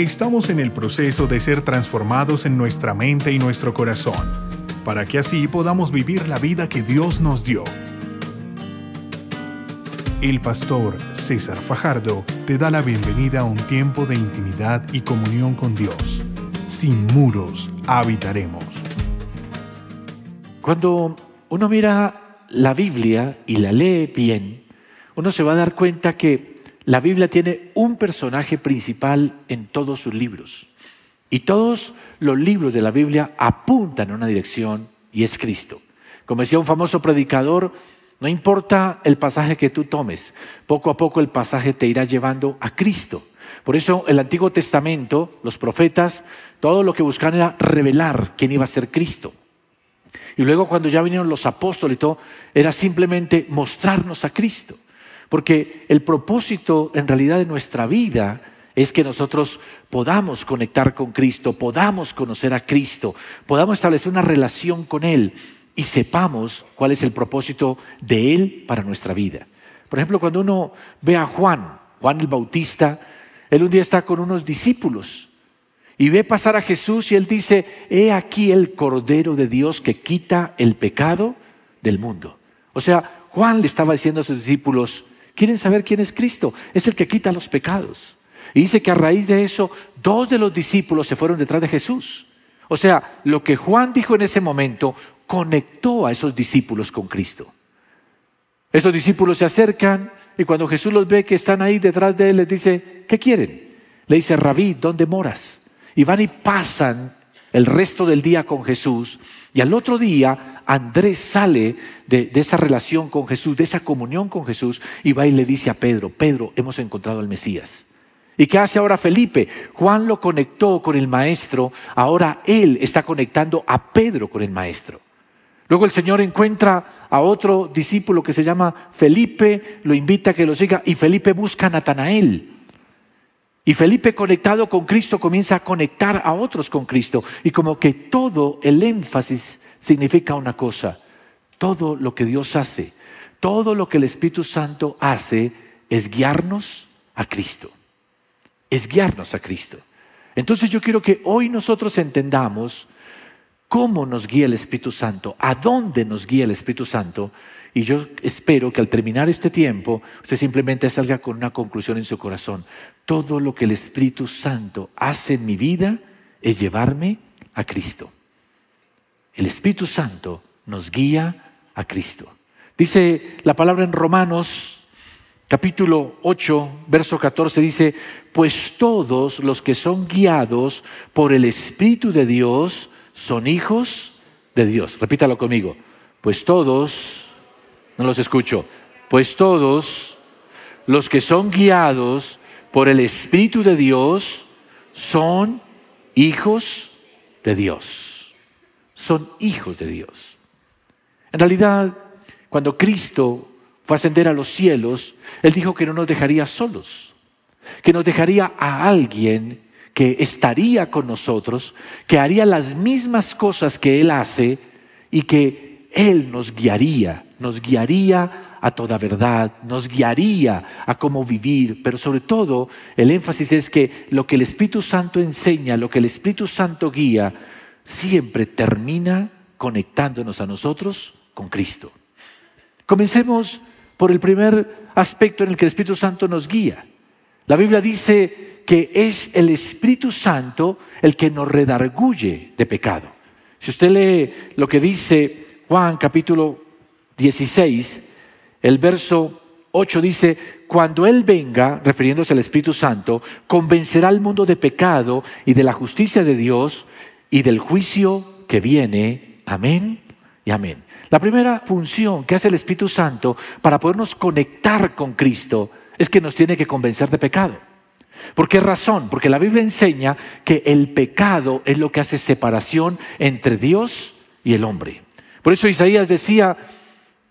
Estamos en el proceso de ser transformados en nuestra mente y nuestro corazón, para que así podamos vivir la vida que Dios nos dio. El pastor César Fajardo te da la bienvenida a un tiempo de intimidad y comunión con Dios. Sin muros habitaremos. Cuando uno mira la Biblia y la lee bien, uno se va a dar cuenta que la Biblia tiene un personaje principal en todos sus libros. Y todos los libros de la Biblia apuntan a una dirección y es Cristo. Como decía un famoso predicador, no importa el pasaje que tú tomes, poco a poco el pasaje te irá llevando a Cristo. Por eso el Antiguo Testamento, los profetas, todo lo que buscaban era revelar quién iba a ser Cristo. Y luego cuando ya vinieron los apóstoles y todo, era simplemente mostrarnos a Cristo. Porque el propósito en realidad de nuestra vida es que nosotros podamos conectar con Cristo, podamos conocer a Cristo, podamos establecer una relación con Él y sepamos cuál es el propósito de Él para nuestra vida. Por ejemplo, cuando uno ve a Juan, Juan el Bautista, él un día está con unos discípulos y ve pasar a Jesús y él dice, he aquí el Cordero de Dios que quita el pecado del mundo. O sea, Juan le estaba diciendo a sus discípulos, Quieren saber quién es Cristo. Es el que quita los pecados. Y dice que a raíz de eso, dos de los discípulos se fueron detrás de Jesús. O sea, lo que Juan dijo en ese momento conectó a esos discípulos con Cristo. Esos discípulos se acercan y cuando Jesús los ve que están ahí detrás de él, les dice, ¿qué quieren? Le dice, Rabí, ¿dónde moras? Y van y pasan el resto del día con Jesús. Y al otro día Andrés sale de, esa relación con Jesús, de esa comunión con Jesús, y va y le dice a Pedro, Pedro, hemos encontrado al Mesías. ¿Y qué hace ahora Felipe? Juan lo conectó con el maestro, ahora él está conectando a Pedro con el maestro. Luego el Señor encuentra a otro discípulo que se llama Felipe, lo invita a que lo siga y Felipe busca a Natanael. Y Felipe conectado con Cristo comienza a conectar a otros con Cristo. Y como que todo el énfasis significa una cosa. Todo lo que Dios hace, todo lo que el Espíritu Santo hace es guiarnos a Cristo. Es guiarnos a Cristo. Entonces yo quiero que hoy nosotros entendamos cómo nos guía el Espíritu Santo, a dónde nos guía el Espíritu Santo. Y yo espero que al terminar este tiempo usted simplemente salga con una conclusión en su corazón todo lo que el Espíritu Santo hace en mi vida es llevarme a Cristo. El Espíritu Santo nos guía a Cristo. Dice la palabra en Romanos capítulo 8, verso 14, dice, pues todos los que son guiados por el Espíritu de Dios son hijos de Dios. Repítalo conmigo. Pues todos, no los escucho, pues todos los que son guiados por el Espíritu de Dios son hijos de Dios. Son hijos de Dios. En realidad, cuando Cristo fue a ascender a los cielos, Él dijo que no nos dejaría solos, que nos dejaría a alguien que estaría con nosotros, que haría las mismas cosas que Él hace y que Él nos guiaría, nos guiaría a toda verdad, nos guiaría a cómo vivir, pero sobre todo el énfasis es que lo que el Espíritu Santo enseña, lo que el Espíritu Santo guía, siempre termina conectándonos a nosotros con Cristo. Comencemos por el primer aspecto en el que el Espíritu Santo nos guía. La Biblia dice que es el Espíritu Santo el que nos redarguye de pecado. Si usted lee lo que dice Juan capítulo 16, el verso 8 dice, cuando Él venga, refiriéndose al Espíritu Santo, convencerá al mundo de pecado y de la justicia de Dios y del juicio que viene. Amén y amén. La primera función que hace el Espíritu Santo para podernos conectar con Cristo es que nos tiene que convencer de pecado. ¿Por qué razón? Porque la Biblia enseña que el pecado es lo que hace separación entre Dios y el hombre. Por eso Isaías decía,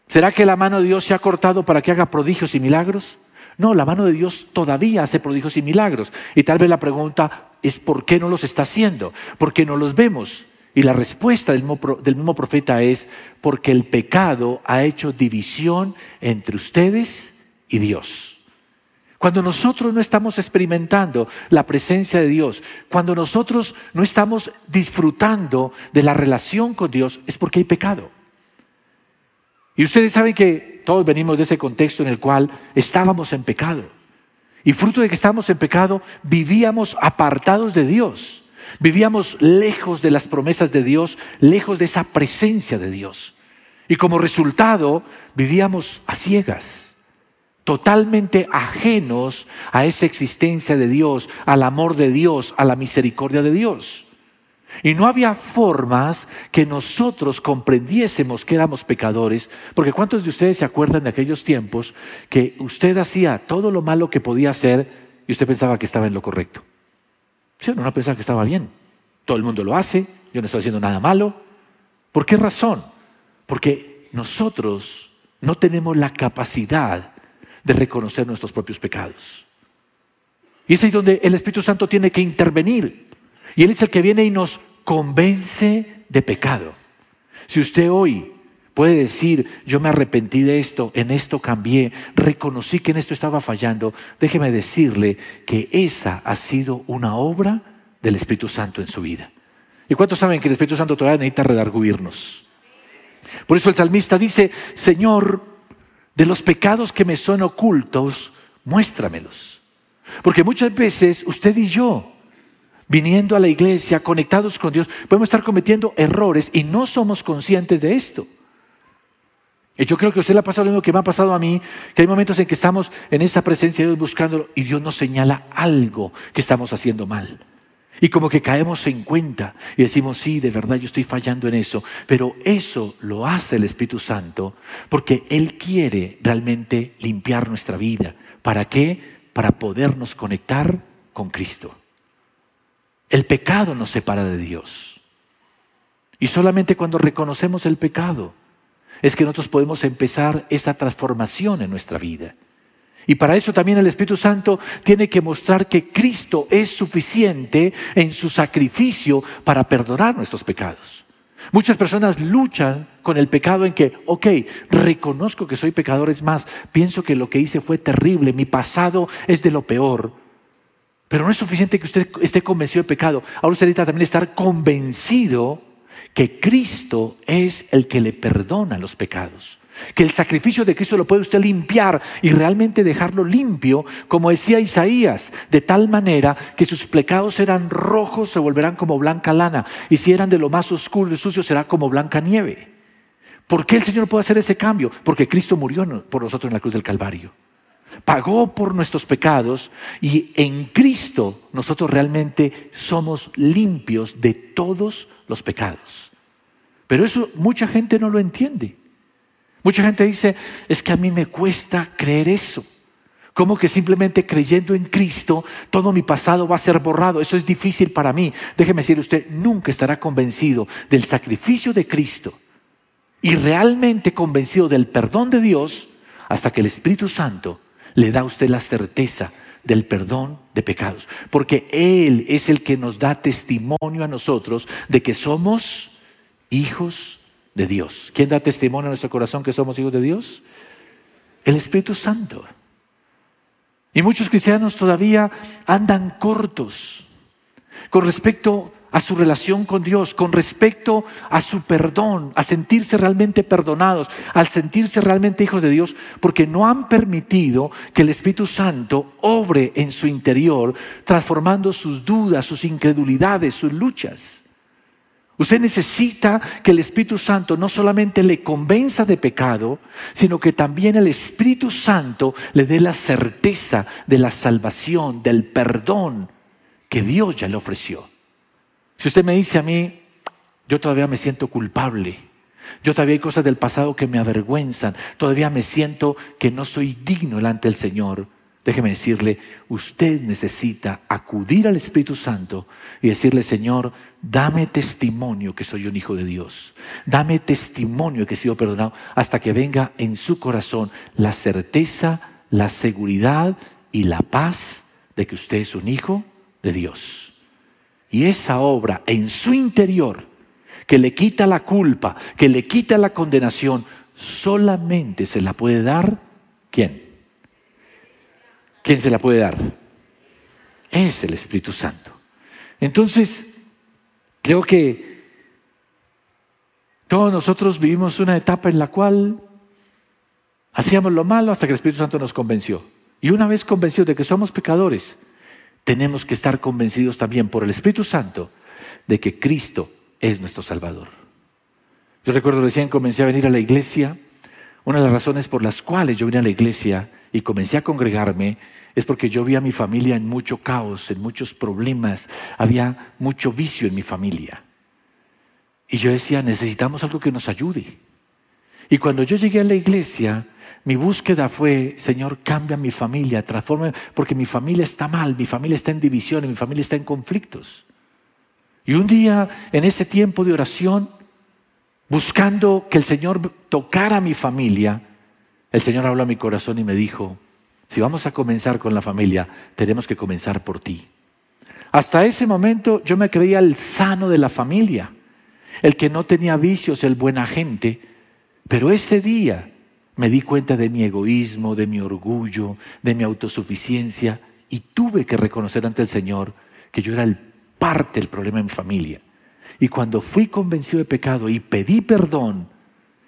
¿Será que la mano de Dios se ha cortado para que haga prodigios y milagros? No, la mano de Dios todavía hace prodigios y milagros. Y tal vez la pregunta es ¿por qué no los está haciendo? ¿Por qué no los vemos? Y la respuesta del mismo, profeta es porque el pecado ha hecho división entre ustedes y Dios. Cuando nosotros no estamos experimentando la presencia de Dios, cuando nosotros no estamos disfrutando de la relación con Dios, es porque hay pecado. Y ustedes saben que todos venimos de ese contexto en el cual estábamos en pecado. Y fruto de que estábamos en pecado, vivíamos apartados de Dios. Vivíamos lejos de las promesas de Dios, lejos de esa presencia de Dios. Y como resultado, vivíamos a ciegas totalmente ajenos a esa existencia de Dios, al amor de Dios, a la misericordia de Dios. Y no había formas que nosotros comprendiésemos que éramos pecadores, porque ¿cuántos de ustedes se acuerdan de aquellos tiempos que usted hacía todo lo malo que podía hacer y usted pensaba que estaba en lo correcto? ¿Sí no? No pensaba que estaba bien. Todo el mundo lo hace, yo no estoy haciendo nada malo. ¿Por qué razón? Porque nosotros no tenemos la capacidad de reconocer nuestros propios pecados. Y es ahí donde el Espíritu Santo tiene que intervenir. Y Él es el que viene y nos convence de pecado. Si usted hoy puede decir, yo me arrepentí de esto, en esto cambié, reconocí que en esto estaba fallando, déjeme decirle que esa ha sido una obra del Espíritu Santo en su vida. ¿Y cuántos saben que el Espíritu Santo todavía necesita redarguirnos? Por eso el salmista dice, Señor, de los pecados que me son ocultos, muéstramelos. Porque muchas veces usted y yo, viniendo a la iglesia, conectados con Dios, podemos estar cometiendo errores y no somos conscientes de esto. Y yo creo que usted le ha pasado lo mismo que me ha pasado a mí, que hay momentos en que estamos en esta presencia de Dios buscándolo y Dios nos señala algo que estamos haciendo mal. Y como que caemos en cuenta y decimos, sí, de verdad yo estoy fallando en eso. Pero eso lo hace el Espíritu Santo porque Él quiere realmente limpiar nuestra vida. ¿Para qué? Para podernos conectar con Cristo. El pecado nos separa de Dios. Y solamente cuando reconocemos el pecado es que nosotros podemos empezar esa transformación en nuestra vida. Y para eso también el Espíritu Santo tiene que mostrar que Cristo es suficiente en su sacrificio para perdonar nuestros pecados. Muchas personas luchan con el pecado en que, ok, reconozco que soy pecador, es más, pienso que lo que hice fue terrible, mi pasado es de lo peor. Pero no es suficiente que usted esté convencido de pecado. Ahora usted necesita también estar convencido que Cristo es el que le perdona los pecados que el sacrificio de Cristo lo puede usted limpiar y realmente dejarlo limpio, como decía Isaías, de tal manera que sus pecados eran rojos, se volverán como blanca lana, y si eran de lo más oscuro y sucio, será como blanca nieve. ¿Por qué el Señor puede hacer ese cambio? Porque Cristo murió por nosotros en la cruz del Calvario. Pagó por nuestros pecados y en Cristo nosotros realmente somos limpios de todos los pecados. Pero eso mucha gente no lo entiende. Mucha gente dice, es que a mí me cuesta creer eso. Como que simplemente creyendo en Cristo, todo mi pasado va a ser borrado. Eso es difícil para mí. Déjeme decirle, usted nunca estará convencido del sacrificio de Cristo y realmente convencido del perdón de Dios hasta que el Espíritu Santo le da a usted la certeza del perdón de pecados. Porque Él es el que nos da testimonio a nosotros de que somos hijos de Dios. ¿Quién da testimonio a nuestro corazón que somos hijos de Dios? El Espíritu Santo. Y muchos cristianos todavía andan cortos con respecto a su relación con Dios, con respecto a su perdón, a sentirse realmente perdonados, al sentirse realmente hijos de Dios, porque no han permitido que el Espíritu Santo obre en su interior, transformando sus dudas, sus incredulidades, sus luchas. Usted necesita que el Espíritu Santo no solamente le convenza de pecado, sino que también el Espíritu Santo le dé la certeza de la salvación, del perdón que Dios ya le ofreció. Si usted me dice a mí, yo todavía me siento culpable, yo todavía hay cosas del pasado que me avergüenzan, todavía me siento que no soy digno delante del Señor, Déjeme decirle, usted necesita acudir al Espíritu Santo y decirle, Señor, dame testimonio que soy un hijo de Dios. Dame testimonio que he sido perdonado hasta que venga en su corazón la certeza, la seguridad y la paz de que usted es un hijo de Dios. Y esa obra en su interior, que le quita la culpa, que le quita la condenación, solamente se la puede dar ¿quién? ¿Quién se la puede dar? Es el Espíritu Santo. Entonces, creo que todos nosotros vivimos una etapa en la cual hacíamos lo malo hasta que el Espíritu Santo nos convenció. Y una vez convencidos de que somos pecadores, tenemos que estar convencidos también por el Espíritu Santo de que Cristo es nuestro Salvador. Yo recuerdo recién comencé a venir a la iglesia, una de las razones por las cuales yo vine a la iglesia y comencé a congregarme es porque yo vi a mi familia en mucho caos, en muchos problemas, había mucho vicio en mi familia. Y yo decía, necesitamos algo que nos ayude. Y cuando yo llegué a la iglesia, mi búsqueda fue, Señor, cambia mi familia, transforma, porque mi familia está mal, mi familia está en división, mi familia está en conflictos. Y un día, en ese tiempo de oración, buscando que el Señor tocara mi familia, el Señor habló a mi corazón y me dijo, si vamos a comenzar con la familia, tenemos que comenzar por ti. Hasta ese momento yo me creía el sano de la familia, el que no tenía vicios, el buen agente, pero ese día me di cuenta de mi egoísmo, de mi orgullo, de mi autosuficiencia y tuve que reconocer ante el Señor que yo era el parte del problema en mi familia. Y cuando fui convencido de pecado y pedí perdón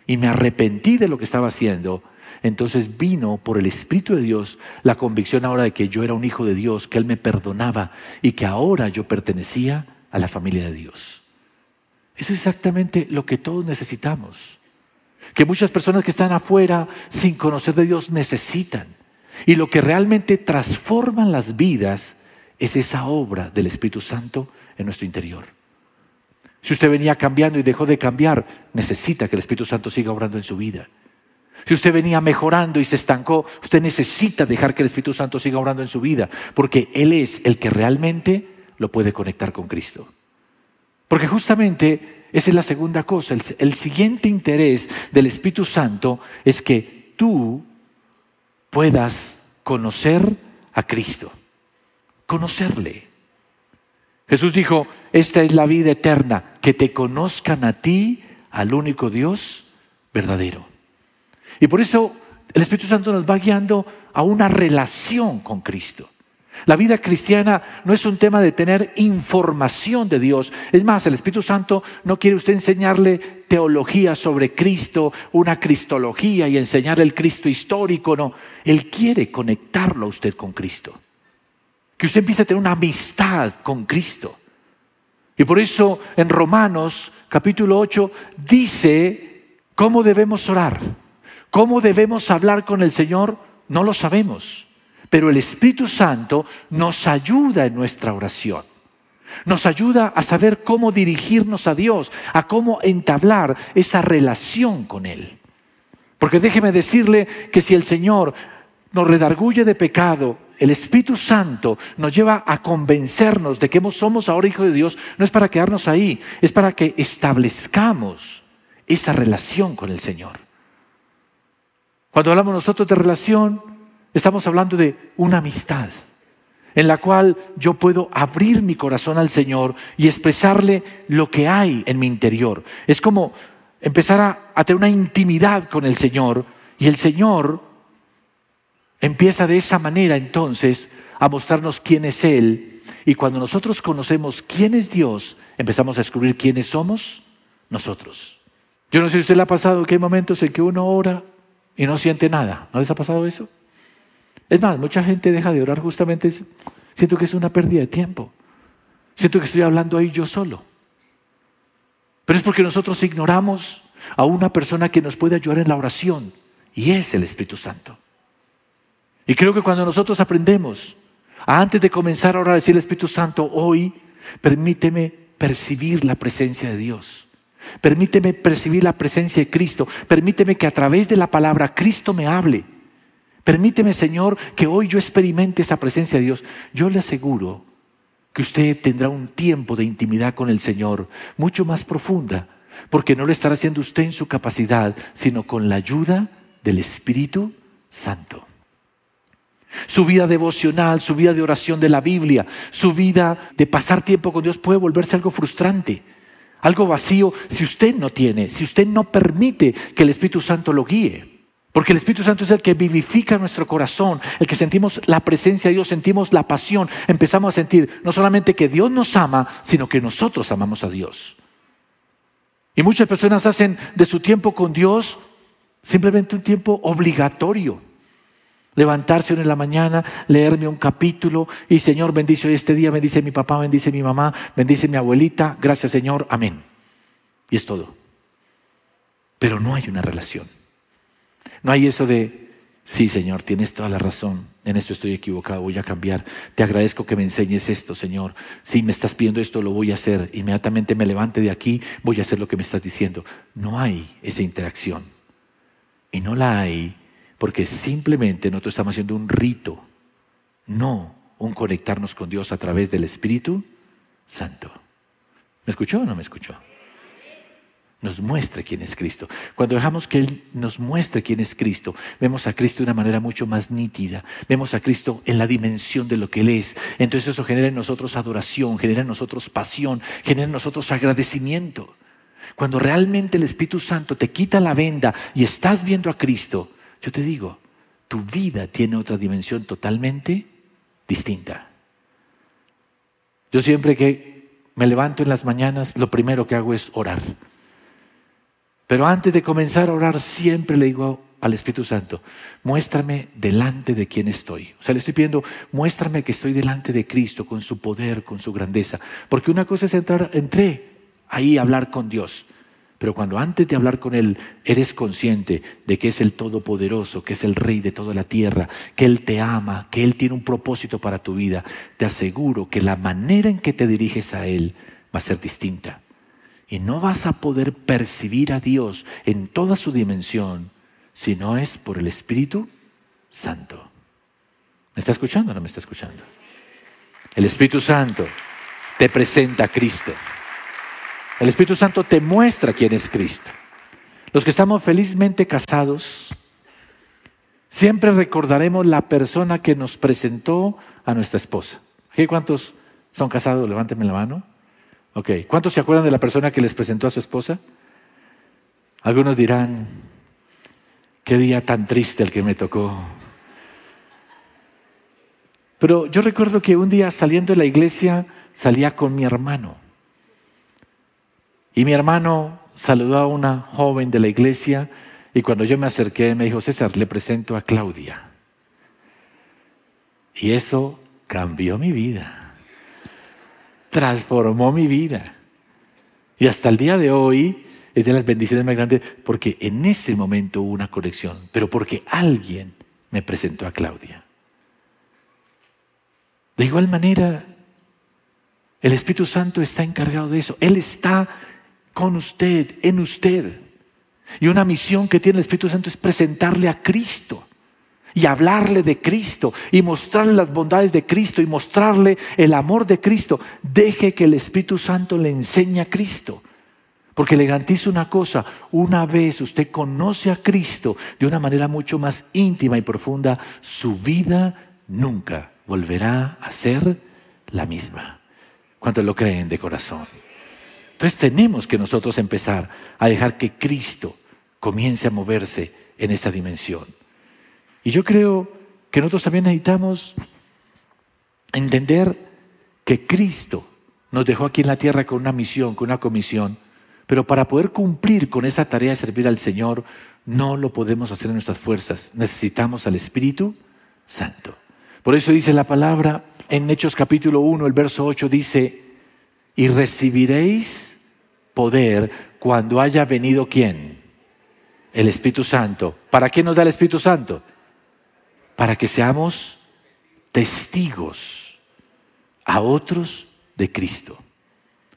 y me arrepentí de lo que estaba haciendo, entonces vino por el Espíritu de Dios la convicción ahora de que yo era un hijo de Dios, que Él me perdonaba y que ahora yo pertenecía a la familia de Dios. Eso es exactamente lo que todos necesitamos. Que muchas personas que están afuera sin conocer de Dios necesitan. Y lo que realmente transforman las vidas es esa obra del Espíritu Santo en nuestro interior. Si usted venía cambiando y dejó de cambiar, necesita que el Espíritu Santo siga obrando en su vida. Si usted venía mejorando y se estancó, usted necesita dejar que el Espíritu Santo siga obrando en su vida, porque Él es el que realmente lo puede conectar con Cristo. Porque justamente esa es la segunda cosa. El, el siguiente interés del Espíritu Santo es que tú puedas conocer a Cristo, conocerle. Jesús dijo, esta es la vida eterna, que te conozcan a ti, al único Dios verdadero. Y por eso el Espíritu Santo nos va guiando a una relación con Cristo. La vida cristiana no es un tema de tener información de Dios. Es más, el Espíritu Santo no quiere usted enseñarle teología sobre Cristo, una cristología y enseñarle el Cristo histórico, no. Él quiere conectarlo a usted con Cristo que usted empiece a tener una amistad con Cristo. Y por eso en Romanos capítulo 8 dice cómo debemos orar, cómo debemos hablar con el Señor, no lo sabemos, pero el Espíritu Santo nos ayuda en nuestra oración. Nos ayuda a saber cómo dirigirnos a Dios, a cómo entablar esa relación con Él. Porque déjeme decirle que si el Señor nos redarguye de pecado el Espíritu Santo nos lleva a convencernos de que somos ahora hijos de Dios, no es para quedarnos ahí, es para que establezcamos esa relación con el Señor. Cuando hablamos nosotros de relación, estamos hablando de una amistad en la cual yo puedo abrir mi corazón al Señor y expresarle lo que hay en mi interior. Es como empezar a, a tener una intimidad con el Señor y el Señor Empieza de esa manera entonces a mostrarnos quién es Él. Y cuando nosotros conocemos quién es Dios, empezamos a descubrir quiénes somos nosotros. Yo no sé si usted le ha pasado que hay momentos en que uno ora y no siente nada. ¿No les ha pasado eso? Es más, mucha gente deja de orar justamente, siento que es una pérdida de tiempo. Siento que estoy hablando ahí yo solo. Pero es porque nosotros ignoramos a una persona que nos puede ayudar en la oración y es el Espíritu Santo. Y creo que cuando nosotros aprendemos, antes de comenzar a orar, decir el Espíritu Santo, hoy permíteme percibir la presencia de Dios. Permíteme percibir la presencia de Cristo. Permíteme que a través de la palabra Cristo me hable. Permíteme, Señor, que hoy yo experimente esa presencia de Dios. Yo le aseguro que usted tendrá un tiempo de intimidad con el Señor mucho más profunda, porque no lo estará haciendo usted en su capacidad, sino con la ayuda del Espíritu Santo. Su vida devocional, su vida de oración de la Biblia, su vida de pasar tiempo con Dios puede volverse algo frustrante, algo vacío si usted no tiene, si usted no permite que el Espíritu Santo lo guíe. Porque el Espíritu Santo es el que vivifica nuestro corazón, el que sentimos la presencia de Dios, sentimos la pasión, empezamos a sentir no solamente que Dios nos ama, sino que nosotros amamos a Dios. Y muchas personas hacen de su tiempo con Dios simplemente un tiempo obligatorio. Levantarse en la mañana, leerme un capítulo y Señor bendice este día, bendice mi papá, bendice mi mamá, bendice mi abuelita, gracias Señor, amén. Y es todo. Pero no hay una relación. No hay eso de, sí Señor, tienes toda la razón, en esto estoy equivocado, voy a cambiar. Te agradezco que me enseñes esto, Señor. Si me estás pidiendo esto, lo voy a hacer. Inmediatamente me levante de aquí, voy a hacer lo que me estás diciendo. No hay esa interacción. Y no la hay porque simplemente nosotros estamos haciendo un rito, no un conectarnos con Dios a través del Espíritu Santo. ¿Me escuchó o no me escuchó? Nos muestre quién es Cristo. Cuando dejamos que Él nos muestre quién es Cristo, vemos a Cristo de una manera mucho más nítida. Vemos a Cristo en la dimensión de lo que Él es. Entonces eso genera en nosotros adoración, genera en nosotros pasión, genera en nosotros agradecimiento. Cuando realmente el Espíritu Santo te quita la venda y estás viendo a Cristo, yo te digo, tu vida tiene otra dimensión totalmente distinta. Yo siempre que me levanto en las mañanas, lo primero que hago es orar. Pero antes de comenzar a orar, siempre le digo al Espíritu Santo, muéstrame delante de quién estoy. O sea, le estoy pidiendo, muéstrame que estoy delante de Cristo con su poder, con su grandeza. Porque una cosa es entrar, entré ahí a hablar con Dios. Pero cuando antes de hablar con Él eres consciente de que es el Todopoderoso, que es el Rey de toda la tierra, que Él te ama, que Él tiene un propósito para tu vida, te aseguro que la manera en que te diriges a Él va a ser distinta. Y no vas a poder percibir a Dios en toda su dimensión si no es por el Espíritu Santo. ¿Me está escuchando o no me está escuchando? El Espíritu Santo te presenta a Cristo. El Espíritu Santo te muestra quién es Cristo. Los que estamos felizmente casados, siempre recordaremos la persona que nos presentó a nuestra esposa. ¿Cuántos son casados? Levánteme la mano. Ok. ¿Cuántos se acuerdan de la persona que les presentó a su esposa? Algunos dirán, qué día tan triste el que me tocó. Pero yo recuerdo que un día saliendo de la iglesia salía con mi hermano. Y mi hermano saludó a una joven de la iglesia y cuando yo me acerqué me dijo, César, le presento a Claudia. Y eso cambió mi vida, transformó mi vida. Y hasta el día de hoy es de las bendiciones más grandes porque en ese momento hubo una conexión, pero porque alguien me presentó a Claudia. De igual manera, el Espíritu Santo está encargado de eso. Él está con usted, en usted. Y una misión que tiene el Espíritu Santo es presentarle a Cristo y hablarle de Cristo y mostrarle las bondades de Cristo y mostrarle el amor de Cristo. Deje que el Espíritu Santo le enseñe a Cristo. Porque le garantizo una cosa, una vez usted conoce a Cristo de una manera mucho más íntima y profunda, su vida nunca volverá a ser la misma. ¿Cuántos lo creen de corazón? Entonces tenemos que nosotros empezar a dejar que Cristo comience a moverse en esa dimensión. Y yo creo que nosotros también necesitamos entender que Cristo nos dejó aquí en la tierra con una misión, con una comisión, pero para poder cumplir con esa tarea de servir al Señor, no lo podemos hacer en nuestras fuerzas. Necesitamos al Espíritu Santo. Por eso dice la palabra en Hechos capítulo 1, el verso 8 dice, y recibiréis poder cuando haya venido quién? El Espíritu Santo. ¿Para qué nos da el Espíritu Santo? Para que seamos testigos a otros de Cristo.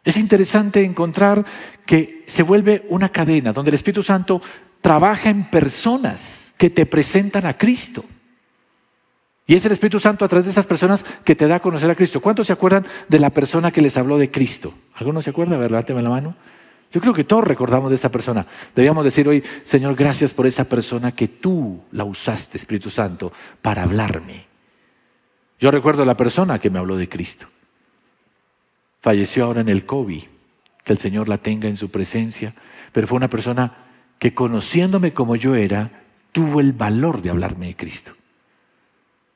Es interesante encontrar que se vuelve una cadena donde el Espíritu Santo trabaja en personas que te presentan a Cristo. Y es el Espíritu Santo a través de esas personas que te da a conocer a Cristo. ¿Cuántos se acuerdan de la persona que les habló de Cristo? ¿Alguno se acuerda? A ver, levánteme la mano. Yo creo que todos recordamos de esa persona. Debíamos decir hoy, Señor, gracias por esa persona que tú la usaste, Espíritu Santo, para hablarme. Yo recuerdo la persona que me habló de Cristo. Falleció ahora en el COVID, que el Señor la tenga en su presencia, pero fue una persona que conociéndome como yo era, tuvo el valor de hablarme de Cristo.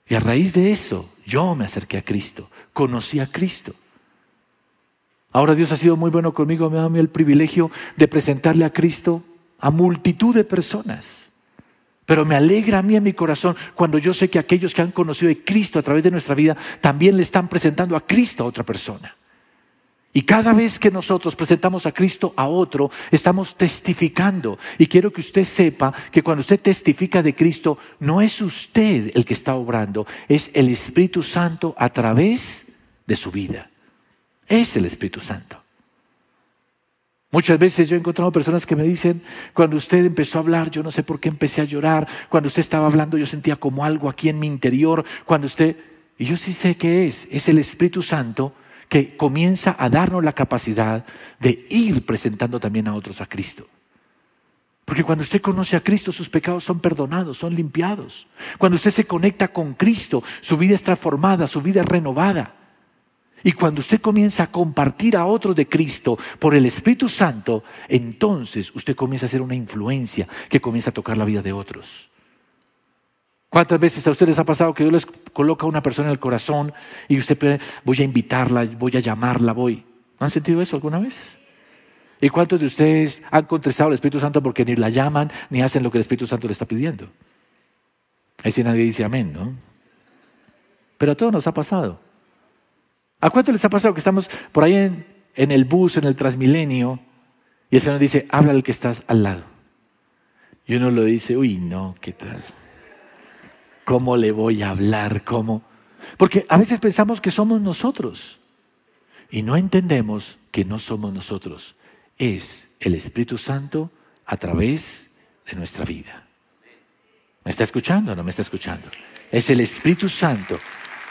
Y a raíz de eso, yo me acerqué a Cristo, conocí a Cristo. Ahora Dios ha sido muy bueno conmigo, me ha dado el privilegio de presentarle a Cristo a multitud de personas. Pero me alegra a mí en mi corazón cuando yo sé que aquellos que han conocido a Cristo a través de nuestra vida también le están presentando a Cristo a otra persona. Y cada vez que nosotros presentamos a Cristo a otro, estamos testificando. Y quiero que usted sepa que cuando usted testifica de Cristo, no es usted el que está obrando, es el Espíritu Santo a través de su vida. Es el Espíritu Santo. Muchas veces yo he encontrado personas que me dicen, cuando usted empezó a hablar, yo no sé por qué empecé a llorar, cuando usted estaba hablando yo sentía como algo aquí en mi interior, cuando usted, y yo sí sé qué es, es el Espíritu Santo que comienza a darnos la capacidad de ir presentando también a otros a Cristo. Porque cuando usted conoce a Cristo, sus pecados son perdonados, son limpiados. Cuando usted se conecta con Cristo, su vida es transformada, su vida es renovada. Y cuando usted comienza a compartir a otros de Cristo por el Espíritu Santo, entonces usted comienza a ser una influencia que comienza a tocar la vida de otros. ¿Cuántas veces a ustedes ha pasado que Dios les coloca a una persona en el corazón y usted voy a invitarla, voy a llamarla, voy? ¿No han sentido eso alguna vez? ¿Y cuántos de ustedes han contestado al Espíritu Santo porque ni la llaman ni hacen lo que el Espíritu Santo le está pidiendo? Ahí sí nadie dice amén, ¿no? Pero a todos nos ha pasado. ¿A cuánto les ha pasado que estamos por ahí en, el bus, en el Transmilenio, y el Señor dice, habla al que estás al lado? Y uno lo dice, uy, no, ¿qué tal? ¿Cómo le voy a hablar? ¿Cómo? Porque a veces pensamos que somos nosotros y no entendemos que no somos nosotros. Es el Espíritu Santo a través de nuestra vida. ¿Me está escuchando o no me está escuchando? Es el Espíritu Santo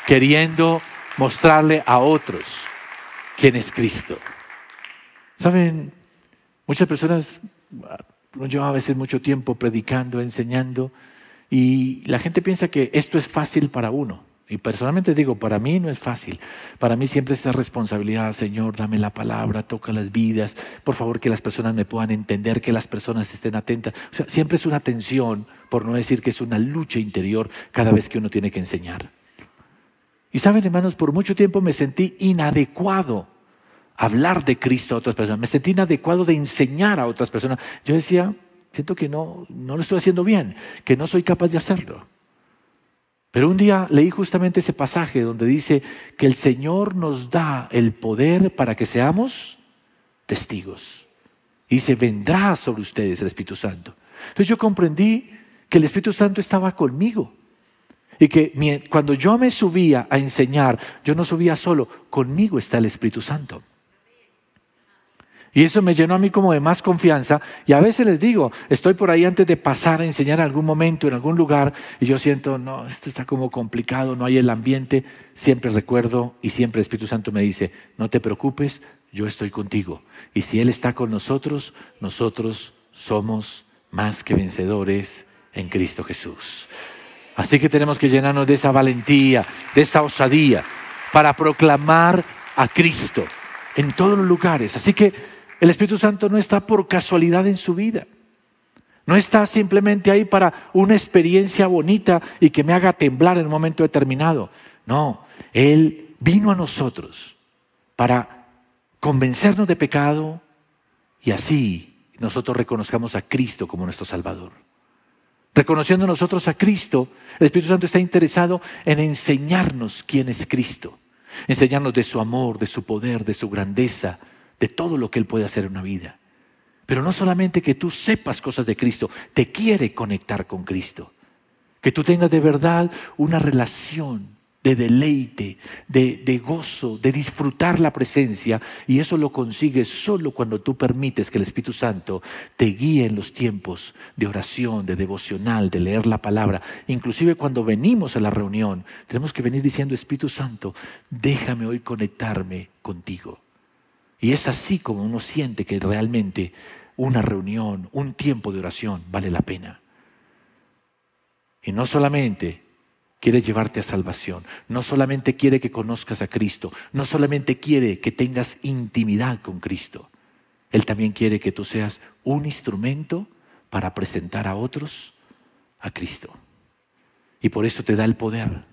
queriendo mostrarle a otros quién es Cristo. Saben, muchas personas, yo a veces mucho tiempo predicando, enseñando, y la gente piensa que esto es fácil para uno. Y personalmente digo, para mí no es fácil. Para mí siempre esta responsabilidad, Señor, dame la palabra, toca las vidas, por favor que las personas me puedan entender, que las personas estén atentas. O sea, siempre es una tensión, por no decir que es una lucha interior cada vez que uno tiene que enseñar. Y saben, hermanos, por mucho tiempo me sentí inadecuado a hablar de Cristo a otras personas. Me sentí inadecuado de enseñar a otras personas. Yo decía, siento que no, no lo estoy haciendo bien, que no soy capaz de hacerlo. Pero un día leí justamente ese pasaje donde dice que el Señor nos da el poder para que seamos testigos. Y dice, vendrá sobre ustedes el Espíritu Santo. Entonces yo comprendí que el Espíritu Santo estaba conmigo. Y que cuando yo me subía a enseñar, yo no subía solo, conmigo está el Espíritu Santo. Y eso me llenó a mí como de más confianza. Y a veces les digo, estoy por ahí antes de pasar a enseñar en algún momento, en algún lugar, y yo siento, no, esto está como complicado, no hay el ambiente. Siempre recuerdo y siempre el Espíritu Santo me dice, no te preocupes, yo estoy contigo. Y si Él está con nosotros, nosotros somos más que vencedores en Cristo Jesús. Así que tenemos que llenarnos de esa valentía, de esa osadía, para proclamar a Cristo en todos los lugares. Así que el Espíritu Santo no está por casualidad en su vida. No está simplemente ahí para una experiencia bonita y que me haga temblar en un momento determinado. No, Él vino a nosotros para convencernos de pecado y así nosotros reconozcamos a Cristo como nuestro Salvador. Reconociendo nosotros a Cristo, el Espíritu Santo está interesado en enseñarnos quién es Cristo, enseñarnos de su amor, de su poder, de su grandeza, de todo lo que Él puede hacer en una vida. Pero no solamente que tú sepas cosas de Cristo, te quiere conectar con Cristo. Que tú tengas de verdad una relación de deleite, de, gozo, de disfrutar la presencia. Y eso lo consigues solo cuando tú permites que el Espíritu Santo te guíe en los tiempos de oración, de devocional, de leer la palabra. Inclusive cuando venimos a la reunión, tenemos que venir diciendo, Espíritu Santo, déjame hoy conectarme contigo. Y es así como uno siente que realmente una reunión, un tiempo de oración vale la pena. Y no solamente quiere llevarte a salvación. No solamente quiere que conozcas a Cristo, no solamente quiere que tengas intimidad con Cristo. Él también quiere que tú seas un instrumento para presentar a otros a Cristo. Y por eso te da el poder,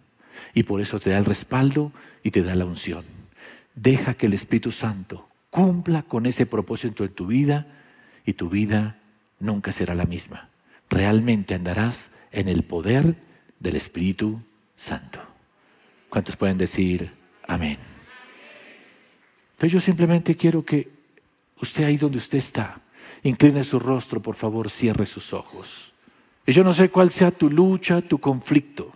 y por eso te da el respaldo y te da la unción. Deja que el Espíritu Santo cumpla con ese propósito en tu vida y tu vida nunca será la misma. Realmente andarás en el poder del Espíritu Santo. ¿Cuántos pueden decir amén? Entonces yo simplemente quiero que usted ahí donde usted está, incline su rostro, por favor, cierre sus ojos. Y yo no sé cuál sea tu lucha, tu conflicto.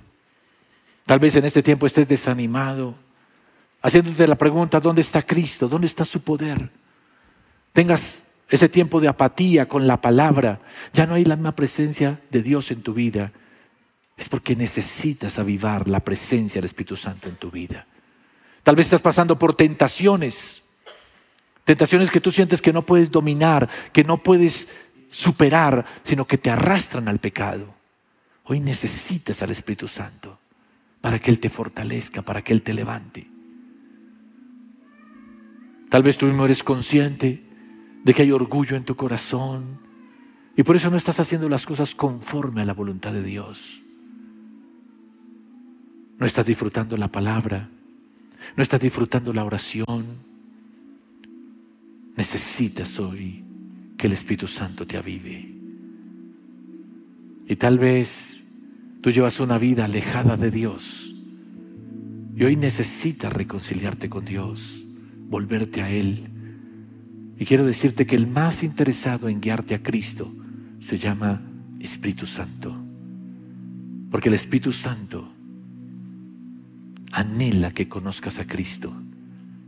Tal vez en este tiempo estés desanimado, haciéndote la pregunta, ¿dónde está Cristo? ¿Dónde está su poder? Tengas ese tiempo de apatía con la palabra, ya no hay la misma presencia de Dios en tu vida. Es porque necesitas avivar la presencia del Espíritu Santo en tu vida. Tal vez estás pasando por tentaciones, tentaciones que tú sientes que no puedes dominar, que no puedes superar, sino que te arrastran al pecado. Hoy necesitas al Espíritu Santo para que Él te fortalezca, para que Él te levante. Tal vez tú mismo eres consciente de que hay orgullo en tu corazón y por eso no estás haciendo las cosas conforme a la voluntad de Dios. No estás disfrutando la palabra, no estás disfrutando la oración. Necesitas hoy que el Espíritu Santo te avive. Y tal vez tú llevas una vida alejada de Dios y hoy necesitas reconciliarte con Dios, volverte a Él. Y quiero decirte que el más interesado en guiarte a Cristo se llama Espíritu Santo. Porque el Espíritu Santo anhela que conozcas a Cristo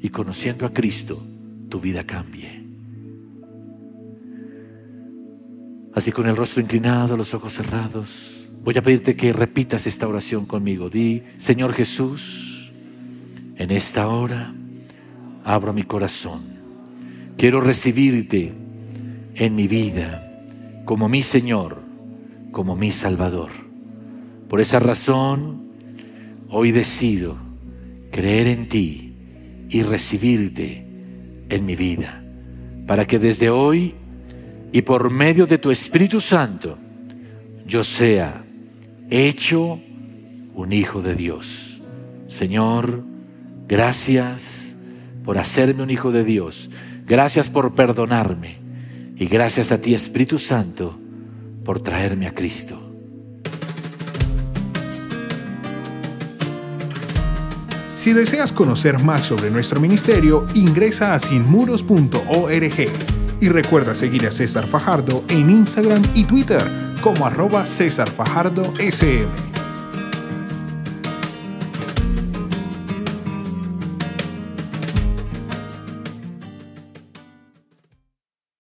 y conociendo a Cristo tu vida cambie. Así con el rostro inclinado, los ojos cerrados, voy a pedirte que repitas esta oración conmigo. Di, Señor Jesús, en esta hora abro mi corazón. Quiero recibirte en mi vida como mi Señor, como mi Salvador. Por esa razón, Hoy decido creer en ti y recibirte en mi vida, para que desde hoy y por medio de tu Espíritu Santo yo sea hecho un hijo de Dios. Señor, gracias por hacerme un hijo de Dios. Gracias por perdonarme. Y gracias a ti, Espíritu Santo, por traerme a Cristo. Si deseas conocer más sobre nuestro ministerio, ingresa a sinmuros.org y recuerda seguir a César Fajardo en Instagram y Twitter como arroba César Fajardo SM.